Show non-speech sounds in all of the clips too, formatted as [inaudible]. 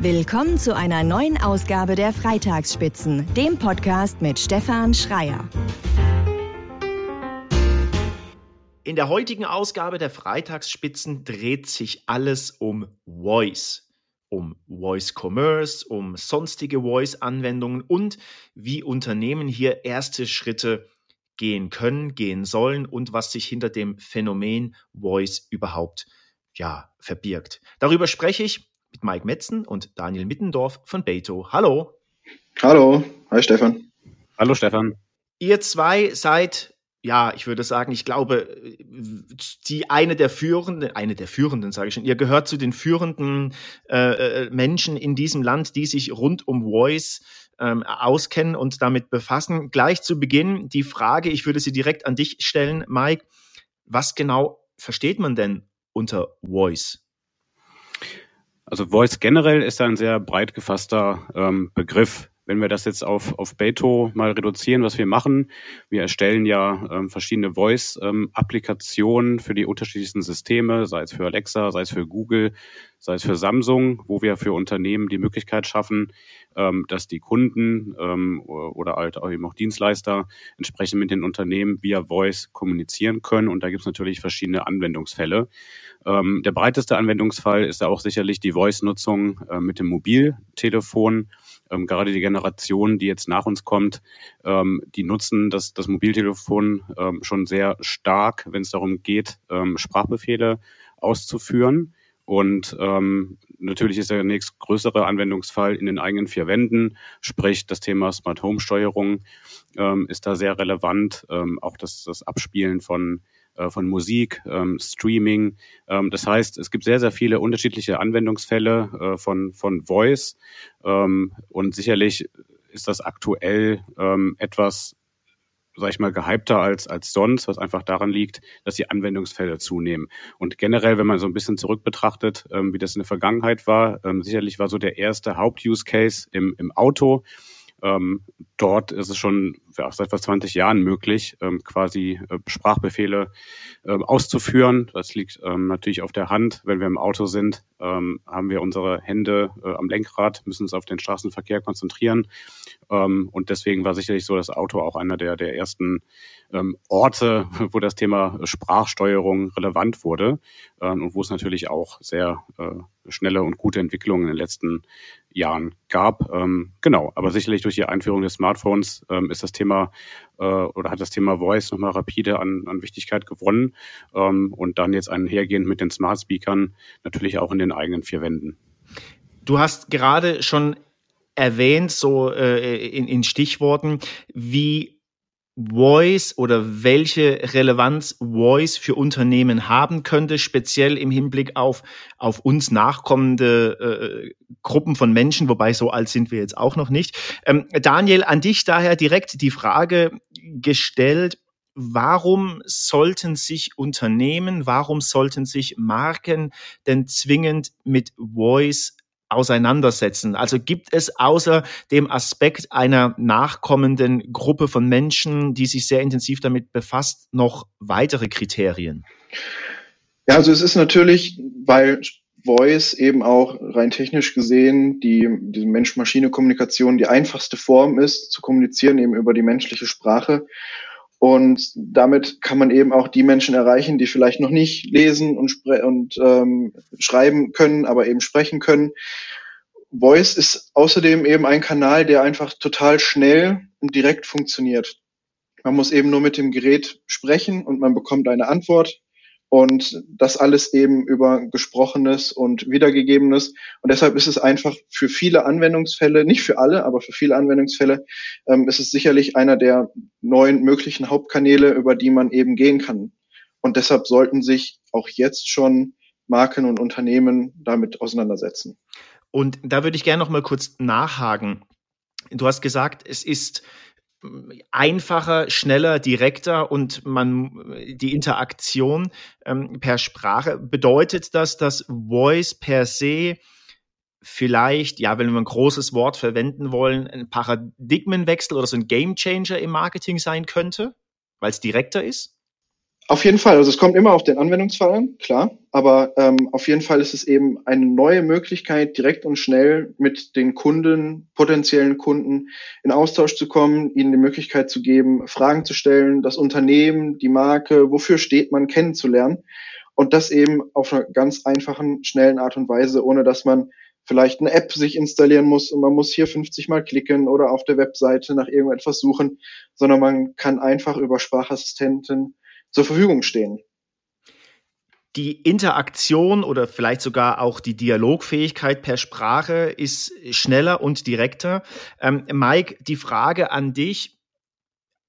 Willkommen zu einer neuen Ausgabe der Freitagsspitzen, dem Podcast mit Stefan Schreier. In der heutigen Ausgabe der Freitagsspitzen dreht sich alles um Voice. Um Voice Commerce, um sonstige Voice-Anwendungen und wie Unternehmen hier erste Schritte gehen können, gehen sollen und was sich hinter dem Phänomen Voice überhaupt ja, verbirgt. Darüber spreche ich mit Mike Metzen und Daniel Mittendorf von Beto. Hallo. Hallo. Hi Stefan. Hallo Stefan. Ihr zwei seid ja, ich würde sagen, ich glaube, die eine der führenden, eine der führenden, sage ich schon, ihr gehört zu den führenden äh, äh, Menschen in diesem Land, die sich rund um Voice ähm, auskennen und damit befassen. Gleich zu Beginn die Frage, ich würde sie direkt an dich stellen, Mike. Was genau versteht man denn unter Voice? Also Voice generell ist ein sehr breit gefasster ähm, Begriff. Wenn wir das jetzt auf, auf Beto mal reduzieren, was wir machen, wir erstellen ja ähm, verschiedene Voice-Applikationen ähm, für die unterschiedlichsten Systeme, sei es für Alexa, sei es für Google, sei es für Samsung, wo wir für Unternehmen die Möglichkeit schaffen, ähm, dass die Kunden ähm, oder halt auch eben auch Dienstleister entsprechend mit den Unternehmen via Voice kommunizieren können. Und da gibt es natürlich verschiedene Anwendungsfälle. Ähm, der breiteste Anwendungsfall ist da auch sicherlich die Voice-Nutzung äh, mit dem Mobiltelefon. Ähm, gerade die Generation, die jetzt nach uns kommt, ähm, die nutzen das, das Mobiltelefon ähm, schon sehr stark, wenn es darum geht, ähm, Sprachbefehle auszuführen. Und ähm, natürlich ist der nächstgrößere Anwendungsfall in den eigenen vier Wänden, sprich das Thema Smart Home Steuerung ähm, ist da sehr relevant. Ähm, auch das, das Abspielen von von Musik, ähm, Streaming. Ähm, das heißt, es gibt sehr, sehr viele unterschiedliche Anwendungsfälle äh, von, von Voice. Ähm, und sicherlich ist das aktuell etwas, sag ich mal, gehypter als, als sonst, was einfach daran liegt, dass die Anwendungsfälle zunehmen. Und generell, wenn man so ein bisschen zurück betrachtet, ähm, wie das in der Vergangenheit war, ähm, sicherlich war so der erste Haupt-Use-Case im, im Auto. Ähm, dort ist es schon ja, seit fast 20 Jahren möglich, ähm, quasi äh, Sprachbefehle äh, auszuführen. Das liegt ähm, natürlich auf der Hand. Wenn wir im Auto sind, ähm, haben wir unsere Hände äh, am Lenkrad, müssen uns auf den Straßenverkehr konzentrieren. Ähm, und deswegen war sicherlich so das Auto auch einer der, der ersten ähm, Orte, [laughs] wo das Thema Sprachsteuerung relevant wurde und wo es natürlich auch sehr äh, schnelle und gute Entwicklungen in den letzten Jahren gab. Ähm, genau, aber sicherlich durch die Einführung des Smartphones ähm, ist das Thema äh, oder hat das Thema Voice nochmal rapide an, an Wichtigkeit gewonnen ähm, und dann jetzt einhergehend mit den Smart Speakern natürlich auch in den eigenen vier Wänden. Du hast gerade schon erwähnt, so äh, in, in Stichworten, wie Voice oder welche Relevanz Voice für Unternehmen haben könnte, speziell im Hinblick auf, auf uns nachkommende äh, Gruppen von Menschen, wobei so alt sind wir jetzt auch noch nicht. Ähm, Daniel, an dich daher direkt die Frage gestellt, warum sollten sich Unternehmen, warum sollten sich Marken denn zwingend mit Voice auseinandersetzen? Also gibt es außer dem Aspekt einer nachkommenden Gruppe von Menschen, die sich sehr intensiv damit befasst, noch weitere Kriterien? Ja, also es ist natürlich, weil Voice eben auch rein technisch gesehen die, die Mensch-Maschine-Kommunikation die einfachste Form ist, zu kommunizieren eben über die menschliche Sprache. Und damit kann man eben auch die Menschen erreichen, die vielleicht noch nicht lesen und, und ähm, schreiben können, aber eben sprechen können. Voice ist außerdem eben ein Kanal, der einfach total schnell und direkt funktioniert. Man muss eben nur mit dem Gerät sprechen und man bekommt eine Antwort und das alles eben über gesprochenes und wiedergegebenes. Und deshalb ist es einfach für viele Anwendungsfälle, nicht für alle, aber für viele Anwendungsfälle, ähm, ist es sicherlich einer der neuen möglichen Hauptkanäle, über die man eben gehen kann. Und deshalb sollten sich auch jetzt schon Marken und Unternehmen damit auseinandersetzen. Und da würde ich gerne noch mal kurz nachhaken. Du hast gesagt, es ist einfacher, schneller, direkter und man die Interaktion ähm, per Sprache. Bedeutet das, dass Voice per se vielleicht, ja, wenn wir ein großes Wort verwenden wollen, ein Paradigmenwechsel oder so ein Gamechanger im Marketing sein könnte, weil es direkter ist? Auf jeden Fall. Also es kommt immer auf den Anwendungsfall an, klar. Aber ähm, auf jeden Fall ist es eben eine neue Möglichkeit, direkt und schnell mit den Kunden, potenziellen Kunden in Austausch zu kommen, ihnen die Möglichkeit zu geben, Fragen zu stellen, das Unternehmen, die Marke, wofür steht man, kennenzulernen. Und das eben auf einer ganz einfachen, schnellen Art und Weise, ohne dass man vielleicht eine App sich installieren muss und man muss hier 50 Mal klicken oder auf der Webseite nach irgendetwas suchen, sondern man kann einfach über Sprachassistenten zur Verfügung stehen. Die Interaktion oder vielleicht sogar auch die Dialogfähigkeit per Sprache ist schneller und direkter. Ähm, Mike, die Frage an dich.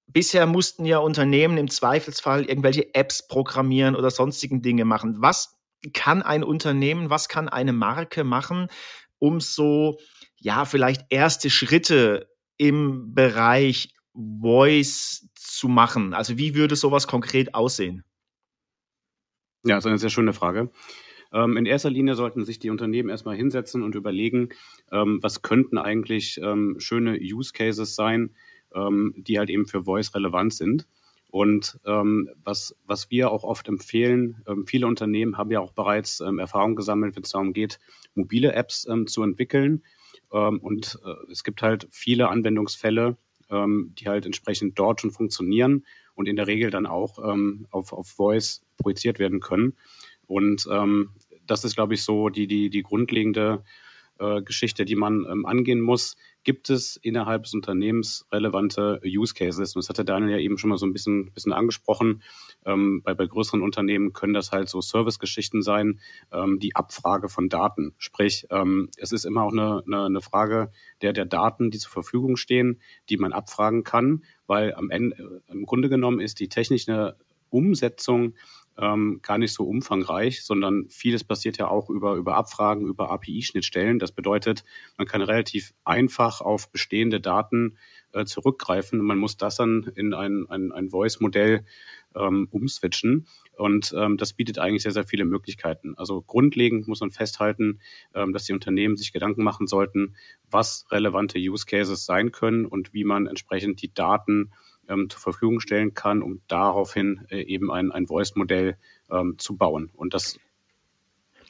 Bisher mussten ja Unternehmen im Zweifelsfall irgendwelche Apps programmieren oder sonstigen Dinge machen. Was kann ein Unternehmen, was kann eine Marke machen, um so, ja, vielleicht erste Schritte im Bereich Voice zu machen? Also wie würde sowas konkret aussehen? Ja, das ist eine sehr schöne Frage. Ähm, in erster Linie sollten sich die Unternehmen erstmal hinsetzen und überlegen, ähm, was könnten eigentlich ähm, schöne Use Cases sein, ähm, die halt eben für Voice relevant sind. Und ähm, was, was wir auch oft empfehlen, ähm, viele Unternehmen haben ja auch bereits Erfahrung gesammelt, wenn es darum geht, mobile Apps zu entwickeln. und äh, es gibt halt viele Anwendungsfälle, ähm, die halt entsprechend dort schon funktionieren und in der Regel dann auch ähm, auf, auf Voice projiziert werden können. Und ähm, das ist, glaube ich, so die, die, die grundlegende äh, Geschichte, die man ähm, angehen muss. Gibt es innerhalb des Unternehmens relevante Use Cases? Und das hatte Daniel ja eben schon mal so ein bisschen, bisschen angesprochen. Ähm, bei, bei größeren Unternehmen können das halt so Service-Geschichten sein, ähm, die Abfrage von Daten. Sprich, ähm, es ist immer auch eine, eine, eine Frage der, der Daten, die zur Verfügung stehen, die man abfragen kann, weil am Ende, im Grunde genommen ist die technische Umsetzung ähm, gar nicht so umfangreich, sondern vieles passiert ja auch über, über Abfragen, über API-Schnittstellen. Das bedeutet, man kann relativ einfach auf bestehende Daten äh, zurückgreifen. Man muss das dann in ein, ein, ein Voice-Modell ähm, umswitchen. Und ähm, das bietet eigentlich sehr, sehr viele Möglichkeiten. Also grundlegend muss man festhalten, ähm, dass die Unternehmen sich Gedanken machen sollten, was relevante Use Cases sein können und wie man entsprechend die Daten ähm, zur Verfügung stellen kann, um daraufhin äh, eben ein, ein Voice-Modell ähm, zu bauen. Und das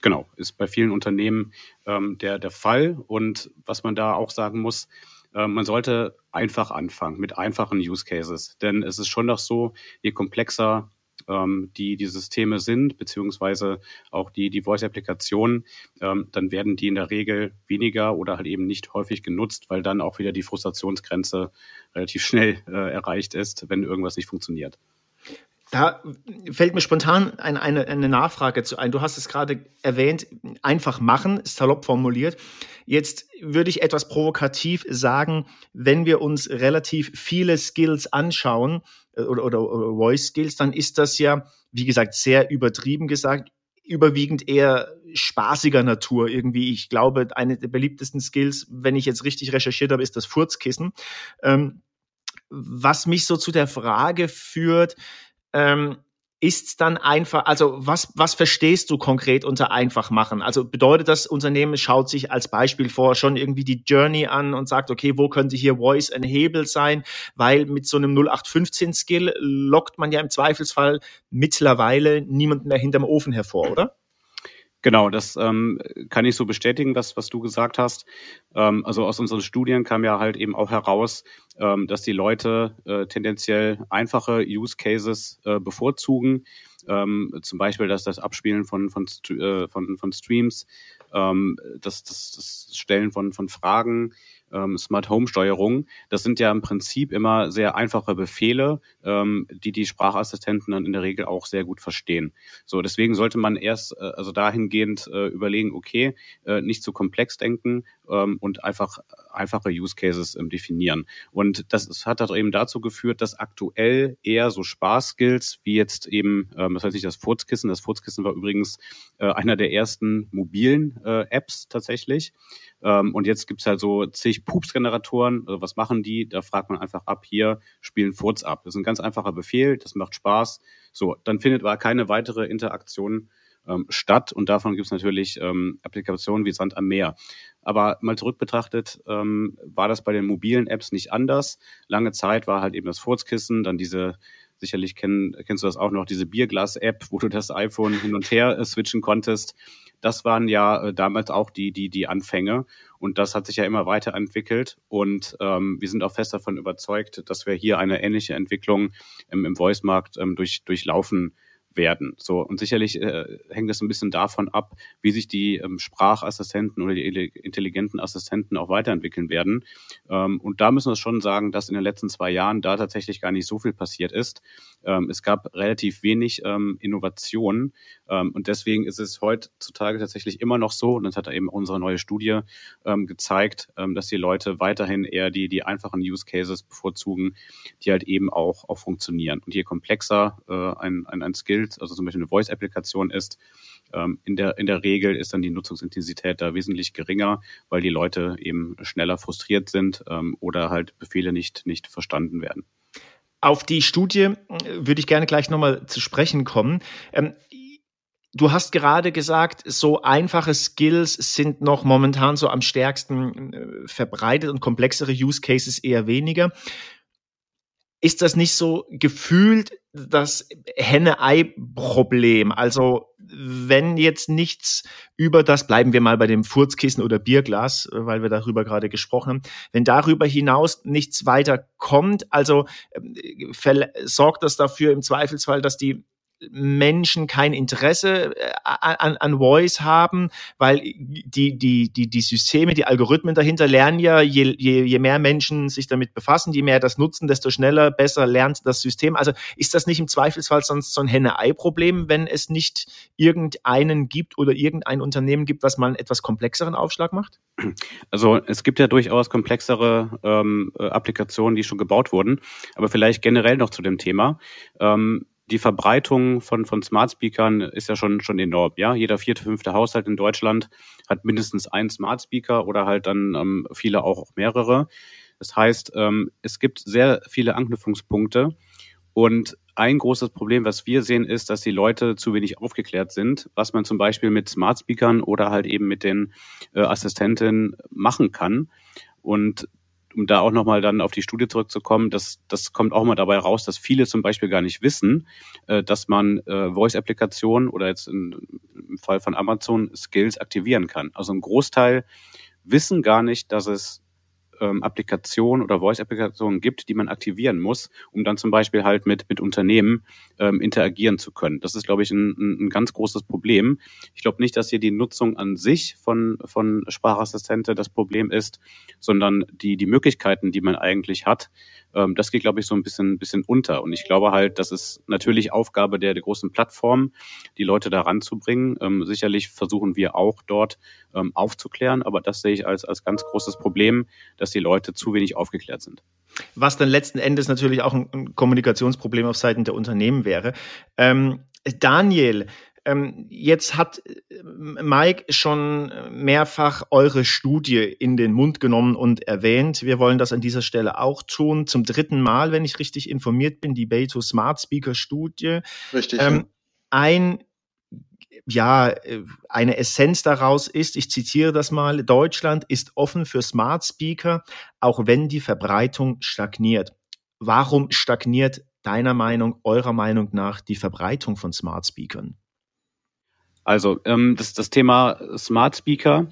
genau ist bei vielen Unternehmen ähm, der, der Fall. Und was man da auch sagen muss, äh, man sollte einfach anfangen mit einfachen Use Cases. Denn es ist schon noch so, je komplexer ähm, die die Systeme sind, beziehungsweise auch die, die Voice-Applikationen, ähm, dann werden die in der Regel weniger oder halt eben nicht häufig genutzt, weil dann auch wieder die Frustrationsgrenze relativ schnell äh, erreicht ist, wenn irgendwas nicht funktioniert. Da fällt mir spontan eine, eine, eine Nachfrage zu ein. Du hast es gerade erwähnt, einfach machen, salopp formuliert. Jetzt würde ich etwas provokativ sagen, wenn wir uns relativ viele Skills anschauen oder, oder, oder Voice Skills, dann ist das ja, wie gesagt, sehr übertrieben gesagt, überwiegend eher spaßiger Natur irgendwie. Ich glaube, eine der beliebtesten Skills, wenn ich jetzt richtig recherchiert habe, ist das Furzkissen. Ähm, was mich so zu der Frage führt, ähm, ist dann einfach, also was, was verstehst du konkret unter einfach machen? Also bedeutet das Unternehmen schaut sich als Beispiel vor schon irgendwie die Journey an und sagt, okay, wo könnte hier Voice ein Hebel sein? Weil mit so einem 0815 Skill lockt man ja im Zweifelsfall mittlerweile niemanden mehr hinterm Ofen hervor, oder? Genau, das ähm, kann ich so bestätigen, was, was du gesagt hast. Ähm, also aus unseren Studien kam ja halt eben auch heraus, ähm, dass die Leute äh, tendenziell einfache Use Cases äh, bevorzugen. Ähm, zum Beispiel dass das Abspielen von, von, äh, von, von Streams, ähm, das, das, das Stellen von, von Fragen, ähm, Smart Home Steuerung, das sind ja im Prinzip immer sehr einfache Befehle, ähm, die die Sprachassistenten dann in der Regel auch sehr gut verstehen. So, deswegen sollte man erst äh, also dahingehend äh, überlegen, okay, äh, nicht zu komplex denken ähm, und einfach einfache Use Cases ähm, definieren. Und das, das hat halt eben dazu geführt, dass aktuell eher so Spaßskills wie jetzt eben, ähm, das heißt nicht das Furzkissen, das Furzkissen war übrigens äh, einer der ersten mobilen äh, Apps tatsächlich. Ähm, und jetzt gibt's halt so zig Pups-Generatoren. Also was machen die? Da fragt man einfach ab, hier spielen Furz ab. Das ist ein ganz einfacher Befehl, das macht Spaß. So, dann findet aber keine weitere Interaktion ähm, statt. Und davon gibt's natürlich ähm, Applikationen wie Sand am Meer. Aber mal zurück betrachtet, ähm, war das bei den mobilen Apps nicht anders. Lange Zeit war halt eben das Furzkissen, dann diese sicherlich kenn, kennst du das auch noch, diese Bierglas-App, wo du das iPhone hin und her äh, switchen konntest. Das waren ja äh, damals auch die, die, die Anfänge. Und das hat sich ja immer weiterentwickelt. Und ähm, wir sind auch fest davon überzeugt, dass wir hier eine ähnliche Entwicklung im, im Voice-Markt ähm, durch, durchlaufen werden. So und sicherlich äh, hängt es ein bisschen davon ab, wie sich die ähm, Sprachassistenten oder die intelligenten Assistenten auch weiterentwickeln werden. Ähm, und da müssen wir schon sagen, dass in den letzten zwei Jahren da tatsächlich gar nicht so viel passiert ist. Ähm, es gab relativ wenig ähm, Innovationen ähm, und deswegen ist es heutzutage tatsächlich immer noch so. Und das hat eben unsere neue Studie ähm, gezeigt, ähm, dass die Leute weiterhin eher die die einfachen Use Cases bevorzugen, die halt eben auch auch funktionieren. Und je komplexer äh, ein, ein ein Skill Bild, also zum Beispiel eine Voice-Applikation ist, ähm, in, der, in der Regel ist dann die Nutzungsintensität da wesentlich geringer, weil die Leute eben schneller frustriert sind ähm, oder halt Befehle nicht, nicht verstanden werden. Auf die Studie äh, würde ich gerne gleich nochmal zu sprechen kommen. Ähm, Du hast gerade gesagt, so einfache Skills sind noch momentan so am stärksten äh, verbreitet und komplexere Use Cases eher weniger. Ist das nicht so gefühlt das Henne-Ei-Problem. Also wenn jetzt nichts über das, bleiben wir mal bei dem Furzkissen oder Bierglas, weil wir darüber gerade gesprochen haben, wenn darüber hinaus nichts weiter kommt, also äh, sorgt das dafür im Zweifelsfall, dass die Menschen kein Interesse äh, an, an Voice haben, weil die, die, die, die Systeme, die Algorithmen dahinter lernen ja, je, je, je mehr Menschen sich damit befassen, je mehr das nutzen, desto schneller, besser lernt das System. Also ist das nicht im Zweifelsfall sonst so ein Henne-Ei-Problem, wenn es nicht irgendeinen gibt oder irgendein Unternehmen gibt, was mal einen etwas komplexeren Aufschlag macht? Also es gibt ja durchaus komplexere ähm, äh, Applikationen, die schon gebaut wurden, aber vielleicht generell noch zu dem Thema. Ähm, die Verbreitung von, von Smart Speakern ist ja schon, schon enorm. Ja, jeder vierte, fünfte Haushalt in Deutschland hat mindestens einen Smart Speaker oder halt dann ähm, viele auch, mehrere. Das heißt, ähm, es gibt sehr viele Anknüpfungspunkte und ein großes Problem, was wir sehen, ist, dass die Leute zu wenig aufgeklärt sind, was man zum Beispiel mit Smart Speakern oder halt eben mit den äh, Assistenten machen kann. Und um da auch nochmal dann auf die Studie zurückzukommen, das, das kommt auch mal dabei raus, dass viele zum Beispiel gar nicht wissen, äh, dass man äh, Voice-Applikationen oder jetzt in, im Fall von Amazon Skills aktivieren kann. Also ein Großteil wissen gar nicht, dass es ähm, Applikationen oder Voice-Applikationen gibt, die man aktivieren muss, um dann zum Beispiel halt mit, mit Unternehmen ähm, interagieren zu können. Das ist, glaube ich, ein, ein ganz großes Problem. Ich glaube nicht, dass hier die Nutzung an sich von, von Sprachassistente das Problem ist, sondern die, die Möglichkeiten, die man eigentlich hat, ähm, das geht, glaube ich, so ein bisschen, bisschen unter. Und ich glaube halt, das ist natürlich Aufgabe der, der großen Plattform, die Leute da ranzubringen. Ähm, sicherlich versuchen wir auch dort ähm, aufzuklären, aber das sehe ich als, als ganz großes Problem, dass die Leute zu wenig aufgeklärt sind. Was dann letzten Endes natürlich auch ein, ein Kommunikationsproblem auf Seiten der Unternehmen wäre. Ähm, Daniel, ähm, jetzt hat äh, Mike schon mehrfach eure Studie in den Mund genommen und erwähnt. Wir wollen das an dieser Stelle auch tun. Zum dritten Mal, wenn ich richtig informiert bin, die Beto Smart Speaker Studie. Richtig. Ähm, ein ja, äh, eine Essenz daraus ist, ich zitiere das mal, Deutschland ist offen für Smart Speaker, auch wenn die Verbreitung stagniert. Warum stagniert deiner Meinung, eurer Meinung nach die Verbreitung von Smart Speakern? Also ähm, das, das Thema Smart Speaker,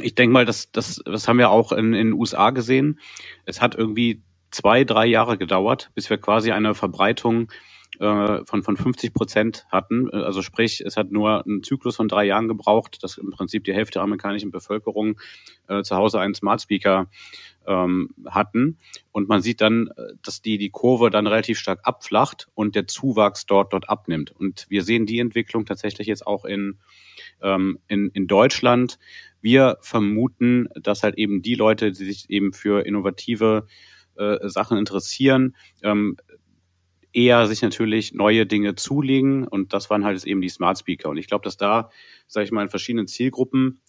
ich denke mal, das, das, das haben wir auch in, den USA gesehen. Es hat irgendwie zwei, drei Jahre gedauert, bis wir quasi eine Verbreitung äh, von, von 50 Prozent hatten. Also sprich, es hat nur einen Zyklus von drei Jahren gebraucht, dass im Prinzip die Hälfte der amerikanischen Bevölkerung äh, zu Hause einen Smart Speaker ähm, hatten. Und man sieht dann, äh, dass die, die Kurve dann relativ stark abflacht und der Zuwachs dort, dort abnimmt. Und wir sehen die Entwicklung tatsächlich jetzt auch in, ähm, in, in Deutschland. Wir vermuten, dass halt eben die Leute, die sich eben für innovative äh, Sachen interessieren, ähm, eher sich natürlich neue Dinge zulegen und das waren halt eben die Smart Speaker. Und ich glaube, dass da, sage ich mal, in verschiedenen Zielgruppen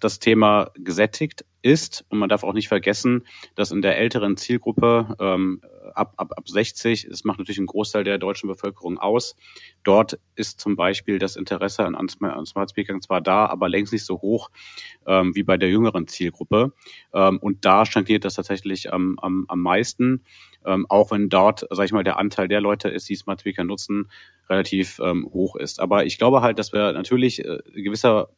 das Thema gesättigt ist. Und man darf auch nicht vergessen, dass in der älteren Zielgruppe ähm, ab, ab, ab 60, das macht natürlich einen Großteil der deutschen Bevölkerung aus, dort ist zum Beispiel das Interesse an, an Smart Speakern zwar da, aber längst nicht so hoch ähm, wie bei der jüngeren Zielgruppe. Ähm, und da stagniert das tatsächlich am, am, am meisten, ähm, auch wenn dort, sage ich mal, der Anteil der Leute ist, die Smart Speaker nutzen, relativ ähm, hoch ist. Aber ich glaube halt, dass wir natürlich äh, gewisser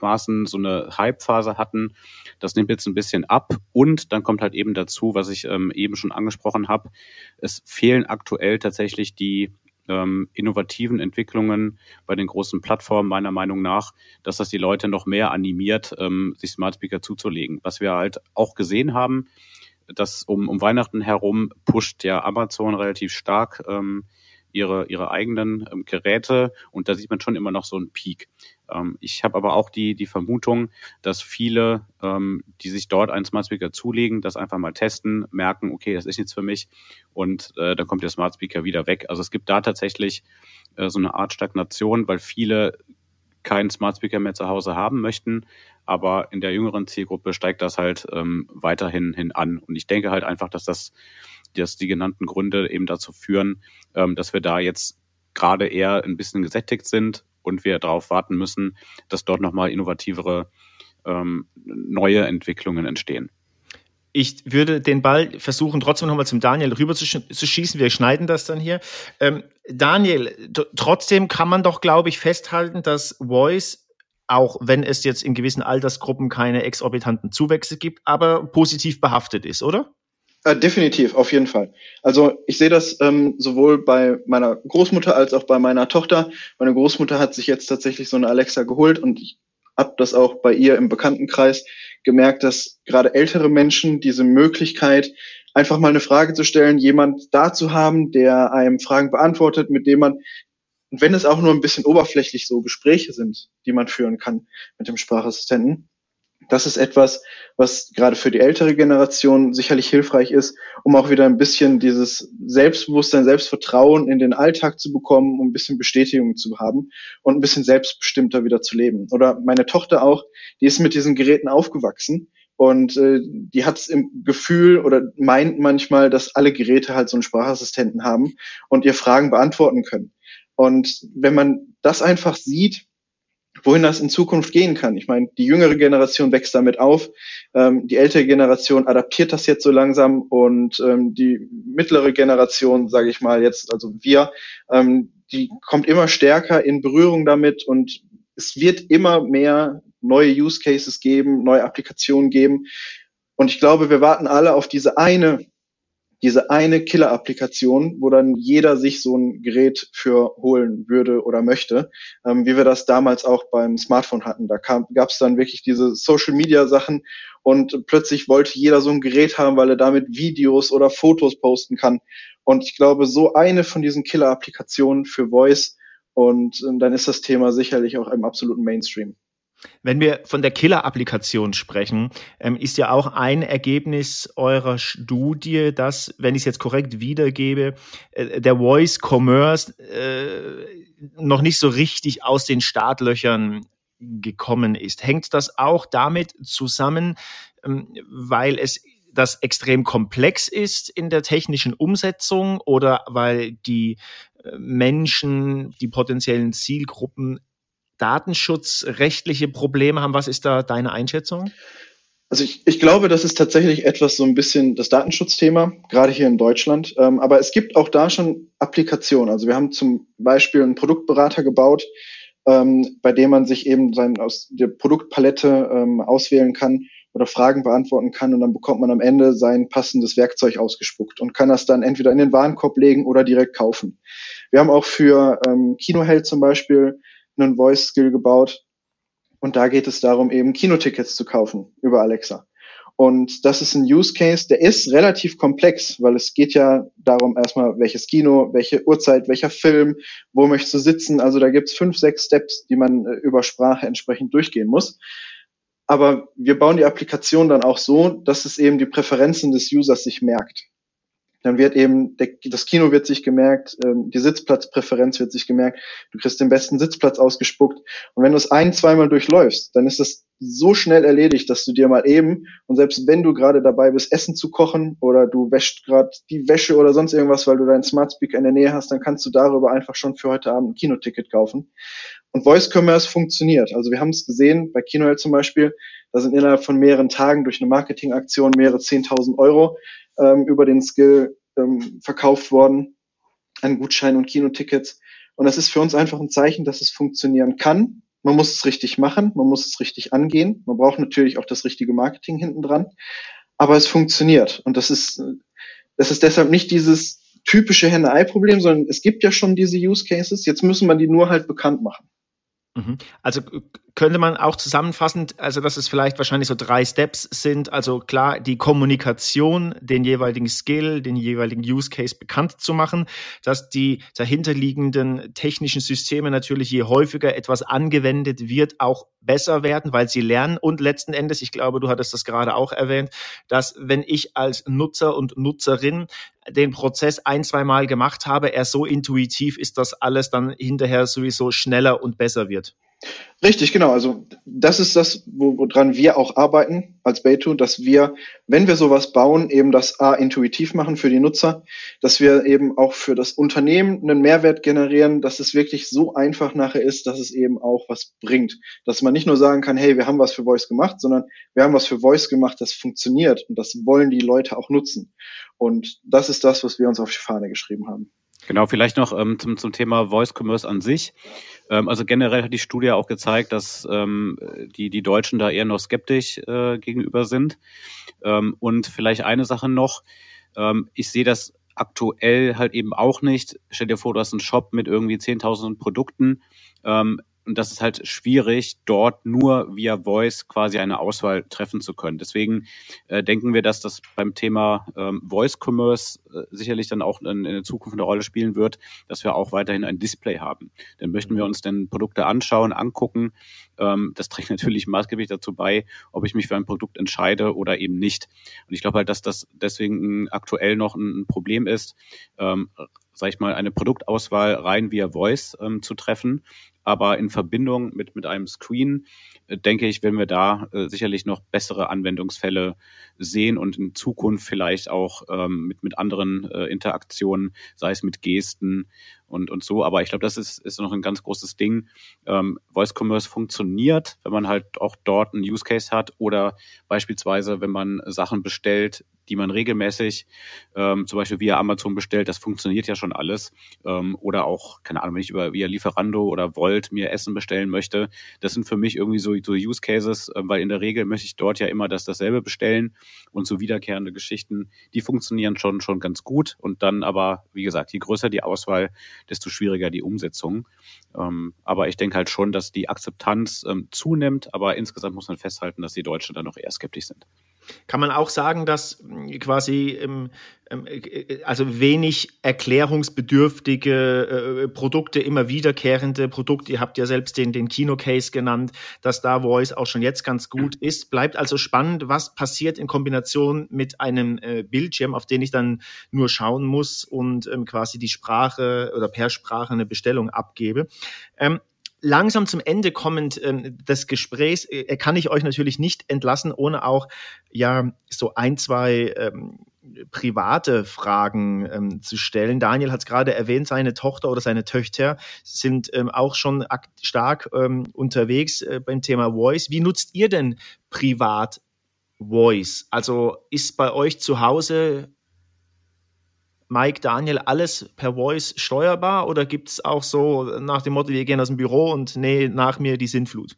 Maßen so eine Hype-Phase hatten. Das nimmt jetzt ein bisschen ab und dann kommt halt eben dazu, was ich ähm, eben schon angesprochen habe, es fehlen aktuell tatsächlich die ähm, innovativen Entwicklungen bei den großen Plattformen meiner Meinung nach, dass das die Leute noch mehr animiert, ähm, sich Smart Speaker zuzulegen. Was wir halt auch gesehen haben, dass um, um Weihnachten herum pusht ja Amazon relativ stark ähm, ihre, ihre eigenen ähm, Geräte und da sieht man schon immer noch so einen Peak. Ähm, ich habe aber auch die, die Vermutung, dass viele, ähm, die sich dort einen Smart Speaker zulegen, das einfach mal testen, merken, okay, das ist nichts für mich und äh, dann kommt der Smart Speaker wieder weg. Also es gibt da tatsächlich äh, so eine Art Stagnation, weil viele keinen Smart Speaker mehr zu Hause haben möchten, aber in der jüngeren Zielgruppe steigt das halt ähm, weiterhin hin an. Und ich denke halt einfach, dass das dass die genannten Gründe eben dazu führen, ähm, dass wir da jetzt gerade eher ein bisschen gesättigt sind und wir darauf warten müssen, dass dort nochmal innovativere ähm, neue Entwicklungen entstehen. Ich würde den Ball versuchen, trotzdem nochmal zum Daniel rüber zu, sch zu, schießen. Wir schneiden das dann hier. Ähm, Daniel, trotzdem kann man doch, glaube ich, festhalten, dass Voice, auch wenn es jetzt in gewissen Altersgruppen keine exorbitanten Zuwächse gibt, aber positiv behaftet ist, oder? Äh, definitiv, auf jeden Fall. Also ich sehe das ähm, sowohl bei meiner Großmutter als auch bei meiner Tochter. Meine Großmutter hat sich jetzt tatsächlich so eine Alexa geholt und ich habe das auch bei ihr im Bekanntenkreis gemerkt, dass gerade ältere Menschen diese Möglichkeit, einfach mal eine Frage zu stellen, jemand da zu haben, der einem Fragen beantwortet, mit dem man, wenn es auch nur ein bisschen oberflächlich so Gespräche sind, die man führen kann mit dem Sprachassistenten, das ist etwas, was gerade für die ältere Generation sicherlich hilfreich ist, um auch wieder ein bisschen dieses Selbstbewusstsein, Selbstvertrauen in den Alltag zu bekommen, um ein bisschen Bestätigung zu haben und ein bisschen selbstbestimmter wieder zu leben. Oder meine Tochter auch, die ist mit diesen Geräten aufgewachsen und äh, die hat es im Gefühl oder meint manchmal, dass alle Geräte halt so einen Sprachassistenten haben und ihr Fragen beantworten können. Und wenn man das einfach sieht, wohin das in Zukunft gehen kann. Ich meine, die jüngere Generation wächst damit auf, ähm, die ältere Generation adaptiert das jetzt so langsam und ähm, die mittlere Generation, sage ich mal jetzt, also wir, ähm, die kommt immer stärker in Berührung damit und es wird immer mehr neue Use Cases geben, neue Applikationen geben. Und ich glaube, wir warten alle auf diese eine diese eine Killer-Applikation, wo dann jeder sich so ein Gerät für holen würde oder möchte, ähm, wie wir das damals auch beim Smartphone hatten. Da gab es dann wirklich diese Social-Media-Sachen und plötzlich wollte jeder so ein Gerät haben, weil er damit Videos oder Fotos posten kann. Und ich glaube, so eine von diesen Killer-Applikationen für Voice und ähm, dann ist das Thema sicherlich auch im absoluten Mainstream. Wenn wir von der Killer-Applikation sprechen, ähm, ist ja auch ein Ergebnis eurer Studie, dass, wenn ich es jetzt korrekt wiedergebe, äh, der Voice Commerce äh, noch nicht so richtig aus den Startlöchern gekommen ist. Hängt das auch damit zusammen, ähm, weil es das extrem komplex ist in der technischen Umsetzung oder weil die äh, Menschen, die potenziellen Zielgruppen datenschutzrechtliche Probleme haben. Was ist da deine Einschätzung? Also ich, ich glaube, das ist tatsächlich etwas so ein bisschen das Datenschutzthema, gerade hier in Deutschland. Ähm, aber es gibt auch da schon Applikationen. Also wir haben zum Beispiel einen Produktberater gebaut, ähm, bei dem man sich eben sein, aus der Produktpalette ähm, auswählen kann oder Fragen beantworten kann und dann bekommt man am Ende sein passendes Werkzeug ausgespuckt und kann das dann entweder in den Warenkorb legen oder direkt kaufen. Wir haben auch für ähm, Kinoheld zum Beispiel einen Voice Skill gebaut. Und da geht es darum, eben Kinotickets zu kaufen über Alexa. Und das ist ein Use Case, der ist relativ komplex, weil es geht ja darum erstmal, welches Kino, welche Uhrzeit, welcher Film, wo möchtest du sitzen. Also da gibt's fünf, sechs Steps, die man äh, über Sprache entsprechend durchgehen muss. Aber wir bauen die Applikation dann auch so, dass es eben die Präferenzen des Users sich merkt. Dann wird eben der, das Kino wird sich gemerkt, ähm, die Sitzplatzpräferenz wird sich gemerkt, du kriegst den besten Sitzplatz ausgespuckt. Und wenn du es ein, zweimal durchläufst, dann ist das so schnell erledigt, dass du dir mal eben, und selbst wenn du gerade dabei bist, Essen zu kochen oder du wäscht gerade die Wäsche oder sonst irgendwas, weil du deinen Smart Speaker in der Nähe hast, dann kannst du darüber einfach schon für heute Abend ein Kinoticket kaufen. Und Voice Commerce funktioniert. Also wir haben es gesehen bei Kinoheld zum Beispiel, da sind innerhalb von mehreren Tagen durch eine Marketingaktion mehrere 10.000 Euro ähm, über den Skill ähm, verkauft worden an Gutscheinen und Kinotickets. Und das ist für uns einfach ein Zeichen, dass es funktionieren kann. Man muss es richtig machen, man muss es richtig angehen. Man braucht natürlich auch das richtige Marketing hinten dran. Aber es funktioniert. Und das ist, das ist deshalb nicht dieses typische Henne-Ei-Problem, sondern es gibt ja schon diese Use Cases. Jetzt müssen wir die nur halt bekannt machen. Mhm. Also könnte man auch zusammenfassend, also dass es vielleicht wahrscheinlich so drei Steps sind. Also klar, die Kommunikation, den jeweiligen Skill, den jeweiligen Use Case bekannt zu machen, dass die dahinterliegenden technischen Systeme natürlich je häufiger etwas angewendet wird, auch besser werden, weil sie lernen. Und letzten Endes, ich glaube, du hattest das gerade auch erwähnt, dass wenn ich als Nutzer und Nutzerin den Prozess ein, zwei Mal gemacht habe, er so intuitiv ist, dass alles dann hinterher sowieso schneller und besser wird. Richtig, genau. Also das ist das, woran wir auch arbeiten als Baytu, dass wir, wenn wir sowas bauen, eben das A intuitiv machen für die Nutzer, dass wir eben auch für das Unternehmen einen Mehrwert generieren, dass es wirklich so einfach nachher ist, dass es eben auch was bringt. Dass man nicht nur sagen kann, hey, wir haben was für Voice gemacht, sondern wir haben was für Voice gemacht, das funktioniert und das wollen die Leute auch nutzen. Und das ist das, was wir uns auf die Fahne geschrieben haben. Genau, vielleicht noch ähm, zum, zum Thema Voice Commerce an sich. Ähm, also generell hat die Studie auch gezeigt, dass ähm, die, die Deutschen da eher noch skeptisch äh, gegenüber sind. Ähm, und vielleicht eine Sache noch, ähm, ich sehe das aktuell halt eben auch nicht. Stell dir vor, du hast einen Shop mit irgendwie 10.000 Produkten. Und das ist halt schwierig, dort nur via Voice quasi eine Auswahl treffen zu können. Deswegen äh, denken wir, dass das beim Thema ähm, Voice Commerce äh, sicherlich dann auch in, in der Zukunft eine Rolle spielen wird, dass wir auch weiterhin ein Display haben. Dann möchten wir uns dann Produkte anschauen, angucken. Ähm, das trägt [laughs] natürlich maßgeblich dazu bei, ob ich mich für ein Produkt entscheide oder eben nicht. Und ich glaube halt, dass das deswegen aktuell noch ein Problem ist, ähm, sag ich mal, eine Produktauswahl rein via Voice ähm, zu treffen. Aber in Verbindung mit, mit einem Screen, äh, denke ich, werden wir da äh, sicherlich noch bessere Anwendungsfälle sehen und in Zukunft vielleicht auch ähm, mit, mit anderen äh, Interaktionen, sei es mit Gesten und, und so. Aber ich glaube, das ist, ist noch ein ganz großes Ding. Ähm, Voice Commerce funktioniert, wenn man halt auch dort einen Use Case hat oder beispielsweise, wenn man Sachen bestellt, die man regelmäßig ähm, zum Beispiel via Amazon bestellt, das funktioniert ja schon alles. Ähm, oder auch, keine Ahnung, wenn ich über via Lieferando oder Volt mir Essen bestellen möchte, das sind für mich irgendwie so, so Use Cases, äh, weil in der Regel möchte ich dort ja immer das dasselbe bestellen und so wiederkehrende Geschichten, die funktionieren schon schon ganz gut. Und dann aber, wie gesagt, je größer die Auswahl, desto schwieriger die Umsetzung. Ähm, aber ich denke halt schon, dass die Akzeptanz ähm, zunimmt, aber insgesamt muss man festhalten, dass die Deutschen da noch eher skeptisch sind. Kann man auch sagen, dass hm, quasi ähm, ähm, äh, also wenig erklärungsbedürftige äh, Produkte, immer wiederkehrende Produkte, ihr habt ja selbst den, den Kino-Case genannt, dass da Voice auch schon jetzt ganz gut ist. Bleibt also spannend, was passiert in Kombination mit einem äh, Bildschirm, auf den ich dann nur schauen muss und ähm, quasi die Sprache oder per Sprache eine Bestellung abgebe. Langsam zum Ende kommend ähm, des Gesprächs äh, kann ich euch natürlich nicht entlassen, ohne auch ja so ein, zwei ähm, private Fragen ähm, zu stellen. Daniel hat es gerade erwähnt, seine Tochter oder seine Töchter sind ähm, auch schon stark ähm, unterwegs äh, beim Thema Voice. Wie nutzt ihr denn privat Voice? Also ist bei euch zu Hause Mike, Daniel, alles per Voice steuerbar oder gibt es auch so nach dem Motto, wir gehen aus dem Büro und nee, nach mir die Sintflut?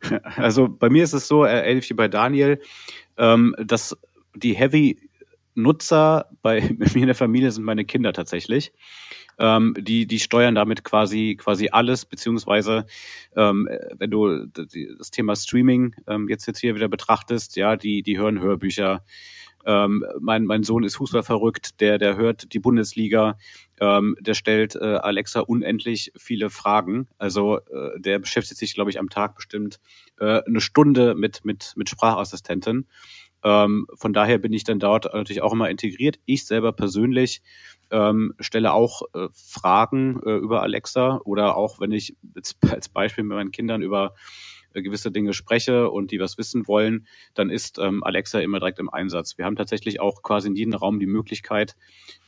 [laughs] Also bei mir ist es so, äh, ähnlich wie bei Daniel, ähm, dass die Heavy-Nutzer bei [laughs] mir in der Familie sind meine Kinder tatsächlich. Ähm, die, die steuern damit quasi, quasi alles, beziehungsweise ähm, wenn du das Thema Streaming ähm, jetzt, jetzt hier wieder betrachtest, ja, die, die hören Hörbücher, ähm, mein, mein Sohn ist Fußball verrückt, der, der hört die Bundesliga, ähm, der stellt äh, Alexa unendlich viele Fragen. Also äh, der beschäftigt sich, glaube ich, am Tag bestimmt äh, eine Stunde mit, mit, mit Sprachassistenten. Ähm, von daher bin ich dann dort natürlich auch immer integriert. Ich selber persönlich ähm, stelle auch äh, Fragen äh, über Alexa oder auch wenn ich [laughs] als Beispiel mit meinen Kindern über gewisse Dinge spreche und die was wissen wollen, dann ist ähm, Alexa immer direkt im Einsatz. Wir haben tatsächlich auch quasi in jedem Raum die Möglichkeit,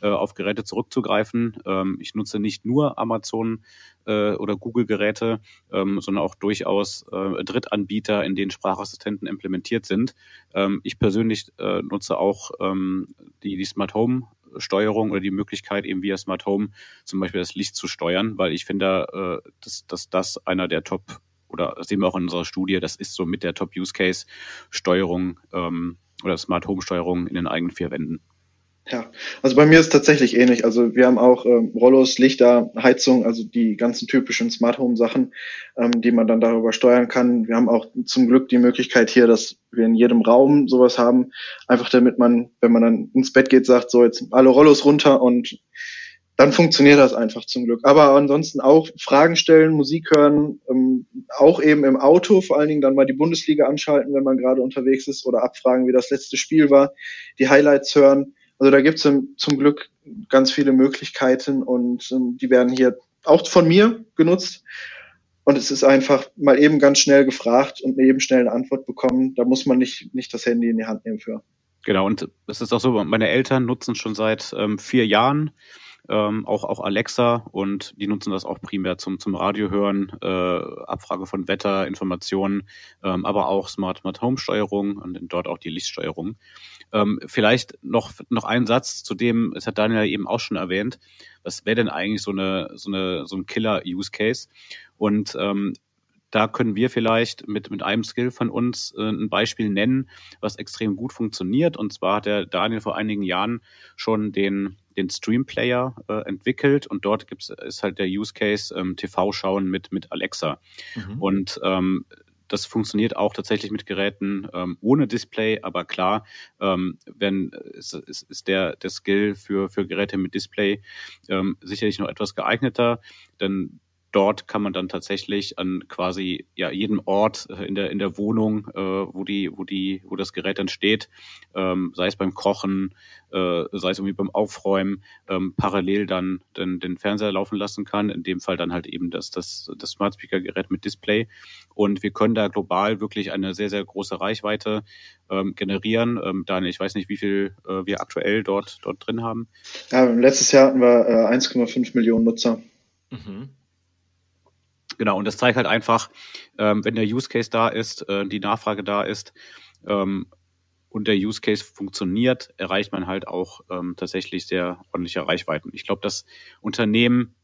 äh, auf Geräte zurückzugreifen. Ähm, ich nutze nicht nur Amazon äh, oder Google-Geräte, ähm, sondern auch durchaus äh, Drittanbieter, in denen Sprachassistenten implementiert sind. Ähm, ich persönlich äh, nutze auch ähm, die, die Smart Home Steuerung oder die Möglichkeit, eben via Smart Home zum Beispiel das Licht zu steuern, weil ich finde, äh, dass, dass das einer der Top oder sehen wir auch in unserer Studie, das ist so mit der Top-Use-Case-Steuerung ähm, oder Smart Home-Steuerung in den eigenen vier Wänden. Ja, also bei mir ist tatsächlich ähnlich. Also wir haben auch ähm, Rollos, Lichter, Heizung, also die ganzen typischen Smart Home Sachen, ähm, die man dann darüber steuern kann. Wir haben auch zum Glück die Möglichkeit hier, dass wir in jedem Raum sowas haben, einfach damit man, wenn man dann ins Bett geht, sagt, so jetzt alle Rollos runter und dann funktioniert das einfach zum Glück. Aber ansonsten auch Fragen stellen, Musik hören, ähm, auch eben im Auto, vor allen Dingen dann mal die Bundesliga anschalten, wenn man gerade unterwegs ist oder abfragen, wie das letzte Spiel war, die Highlights hören. Also da gibt es zum Glück ganz viele Möglichkeiten und ähm, die werden hier auch von mir genutzt. Und es ist einfach mal eben ganz schnell gefragt und eben schnell eine Antwort bekommen. Da muss man nicht, nicht das Handy in die Hand nehmen für. Genau, und es ist auch so, meine Eltern nutzen schon seit ähm, vier Jahren ähm, auch, auch Alexa und die nutzen das auch primär zum, zum Radio hören, äh, Abfrage von Wetter, Informationen, ähm, aber auch Smart, Smart Home Steuerung und dort auch die Lichtsteuerung. Ähm, vielleicht noch, noch ein Satz zu dem, es hat Daniel eben auch schon erwähnt, was wäre denn eigentlich so eine, so eine, so ein Killer-Use-Case? Und ähm, da können wir vielleicht mit, mit einem Skill von uns äh, ein Beispiel nennen, was extrem gut funktioniert. Und zwar hat der Daniel vor einigen Jahren schon den, den Stream Player äh, entwickelt und dort gibt's, ist halt der Use Case ähm, TV-Schauen mit, mit Alexa. Mhm. Und ähm, das funktioniert auch tatsächlich mit Geräten ähm, ohne Display, aber klar, ähm, wenn ist, ist, ist der, der Skill für, für Geräte mit Display ähm, sicherlich noch etwas geeigneter, denn dort kann man dann tatsächlich an quasi ja jedem Ort äh, in der in der Wohnung, äh, wo die wo die wo das Gerät dann steht, ähm, sei es beim Kochen, äh, sei es irgendwie beim Aufräumen, ähm, parallel dann den, den Fernseher laufen lassen kann. In dem Fall dann halt eben das das das Smart Speaker Gerät mit Display und wir können da global wirklich eine sehr sehr große Reichweite ähm, generieren. Ähm, Daniel, ich weiß nicht, wie viel äh, wir aktuell dort dort drin haben. Ja, letztes Jahr hatten wir äh, 1,5 Millionen Nutzer. Mhm. Genau, und das zeigt halt einfach, ähm, wenn der Use Case da ist, äh, die Nachfrage da ist ähm, und der Use Case funktioniert, erreicht man halt auch ähm, tatsächlich sehr ordentliche Reichweiten. Ich glaube, dass Unternehmen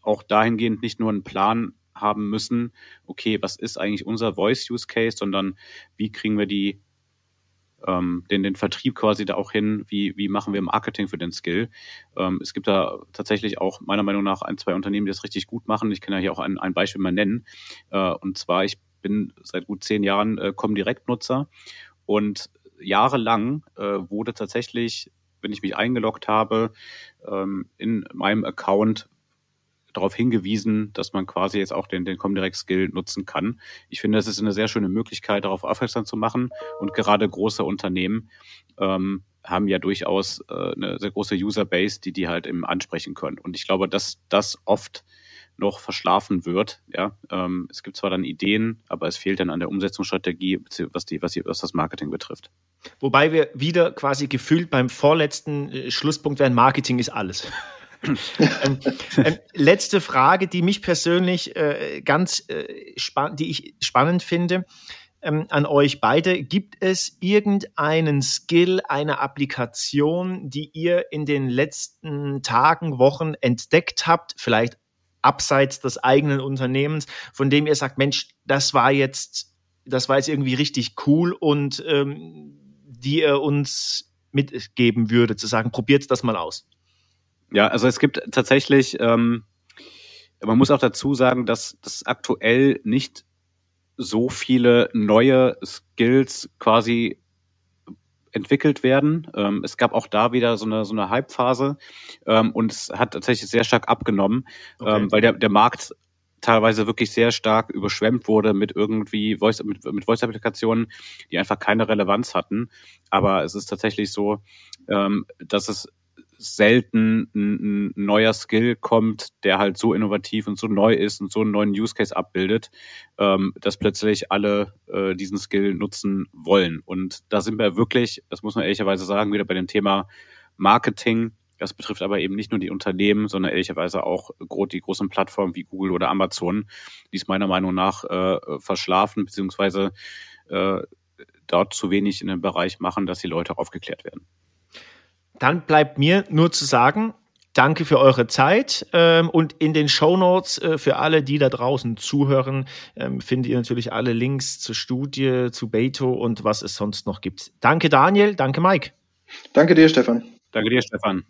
auch dahingehend nicht nur einen Plan haben müssen, okay, was ist eigentlich unser Voice Use Case, sondern wie kriegen wir die ähm, den, den Vertrieb quasi da auch hin, wie, wie machen wir Marketing für den Skill. Ähm, es gibt da tatsächlich auch meiner Meinung nach ein, zwei Unternehmen, die das richtig gut machen. Ich kann ja hier auch ein, ein Beispiel mal nennen. Äh, und zwar, ich bin seit gut zehn Jahren äh, Comdirect-Nutzer und jahrelang äh, wurde tatsächlich, wenn ich mich eingeloggt habe, ähm, in meinem Account darauf hingewiesen, dass man quasi jetzt auch den, den Comdirect-Skill nutzen kann. Ich finde, das ist eine sehr schöne Möglichkeit, darauf aufmerksam zu machen. Und gerade große Unternehmen ähm, haben ja durchaus äh, eine sehr große Userbase, die die halt eben ansprechen können. Und ich glaube, dass das oft noch verschlafen wird. Ja, ähm, es gibt zwar dann Ideen, aber es fehlt dann an der Umsetzungsstrategie, was die, was die, was das Marketing betrifft. Wobei wir wieder quasi gefühlt beim vorletzten äh, Schlusspunkt wären, Marketing ist alles. [laughs] ähm, ähm, letzte Frage, die mich persönlich äh, ganz äh, spannend, die ich spannend finde ähm, an euch beide. Gibt es irgendeinen Skill, eine Applikation, die ihr in den letzten Tagen, Wochen entdeckt habt, vielleicht abseits des eigenen Unternehmens, von dem ihr sagt, Mensch, das war jetzt, das war jetzt irgendwie richtig cool und ähm, die ihr uns mitgeben würde, zu sagen, probiert das mal aus. Ja, also es gibt tatsächlich, ähm, man muss auch dazu sagen, dass das aktuell nicht so viele neue Skills quasi entwickelt werden. Ähm, es gab auch da wieder so eine, so eine Hype-Phase ähm, und es hat tatsächlich sehr stark abgenommen, okay. ähm, weil der, der Markt teilweise wirklich sehr stark überschwemmt wurde mit irgendwie Voice, mit, mit Voice-Applikationen, die einfach keine Relevanz hatten. Aber es ist tatsächlich so, ähm, dass es selten ein, ein neuer Skill kommt, der halt so innovativ und so neu ist und so einen neuen Use Case abbildet, ähm, dass plötzlich alle äh, diesen Skill nutzen wollen. Und da sind wir wirklich, das muss man ehrlicherweise sagen, wieder bei dem Thema Marketing. Das betrifft aber eben nicht nur die Unternehmen, sondern ehrlicherweise auch die großen Plattformen wie Google oder Amazon, die es meiner Meinung nach äh, verschlafen, beziehungsweise äh, dort zu wenig in dem Bereich machen, dass die Leute aufgeklärt werden. Dann bleibt mir nur zu sagen, danke für eure Zeit ähm, und in den Show Notes äh, für alle, die da draußen zuhören, ähm, findet ihr natürlich alle Links zur Studie, zu Beto und was es sonst noch gibt. Danke Daniel, danke Mike. Danke dir, Stefan. Danke dir, Stefan.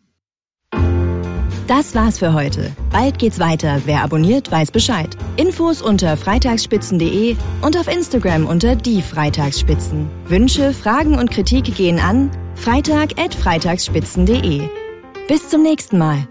Das war's für heute. Bald geht's weiter. Wer abonniert, weiß Bescheid. Infos unter freitagsspitzen.de und auf Instagram unter die Freitagsspitzen. Wünsche, Fragen und Kritik gehen an freitag.freitagsspitzen.de. Bis zum nächsten Mal.